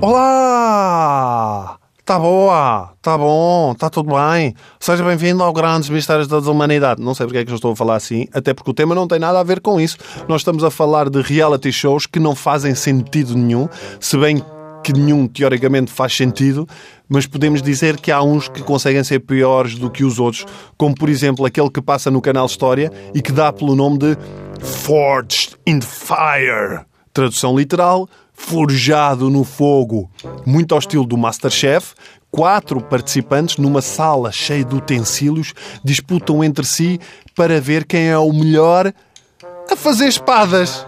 Olá! Tá boa, tá bom, tá tudo bem. Seja bem-vindo ao Grandes Mistérios da Desumanidade. Não sei porque é que eu estou a falar assim, até porque o tema não tem nada a ver com isso. Nós estamos a falar de reality shows que não fazem sentido nenhum, se bem que nenhum teoricamente faz sentido, mas podemos dizer que há uns que conseguem ser piores do que os outros, como por exemplo aquele que passa no canal História e que dá pelo nome de Forged in Fire. Tradução literal, forjado no fogo. Muito ao estilo do Masterchef, quatro participantes numa sala cheia de utensílios disputam entre si para ver quem é o melhor a fazer espadas.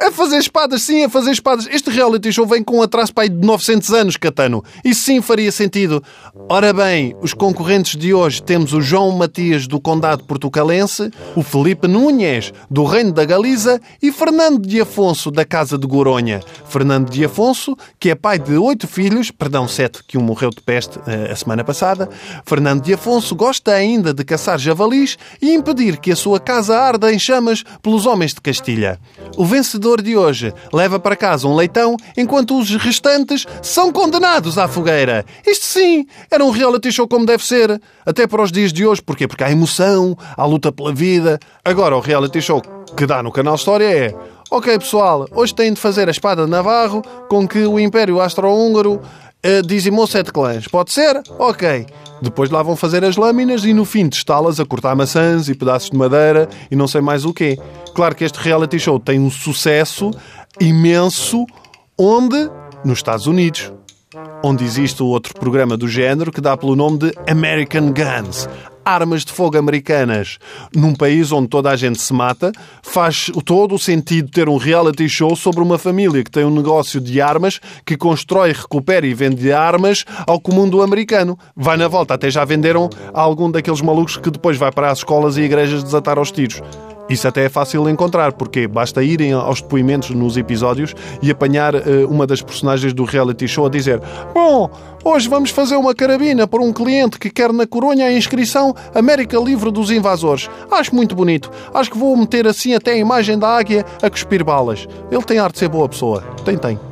A fazer espadas, sim, a fazer espadas. Este reality show vem com um atraso para aí de 900 anos, Catano. Isso sim faria sentido. Ora bem, os concorrentes de hoje temos o João Matias do Condado Portucalense, o Felipe Núñez do Reino da Galiza e Fernando de Afonso da Casa de Goronha. Fernando de Afonso, que é pai de oito filhos, perdão, sete, que um morreu de peste uh, a semana passada. Fernando de Afonso gosta ainda de caçar javalis e impedir que a sua casa arda em chamas pelos homens de Castilha. O vencedor de hoje leva para casa um leitão, enquanto os restantes são condenados à fogueira. Isto sim, era um reality show como deve ser. Até para os dias de hoje. Porquê? Porque há emoção, há luta pela vida. Agora, o reality show que dá no canal História é... Ok, pessoal, hoje têm de fazer a espada de Navarro com que o Império Austro-Húngaro Uh, dizimou sete clãs. Pode ser? Ok. Depois lá vão fazer as lâminas e no fim testá-las a cortar maçãs e pedaços de madeira e não sei mais o quê. Claro que este reality show tem um sucesso imenso onde? Nos Estados Unidos. Onde existe outro programa do género que dá pelo nome de American Guns armas de fogo americanas num país onde toda a gente se mata, faz todo o sentido ter um reality show sobre uma família que tem um negócio de armas, que constrói, recupera e vende armas ao comum do americano. Vai na volta, até já venderam a algum daqueles malucos que depois vai para as escolas e igrejas desatar aos tiros. Isso até é fácil de encontrar, porque basta irem aos depoimentos nos episódios e apanhar uh, uma das personagens do reality show a dizer: Bom, hoje vamos fazer uma carabina para um cliente que quer na Coronha a inscrição América Livre dos Invasores. Acho muito bonito. Acho que vou meter assim até a imagem da águia a cuspir balas. Ele tem arte de ser boa pessoa. Tem, tem.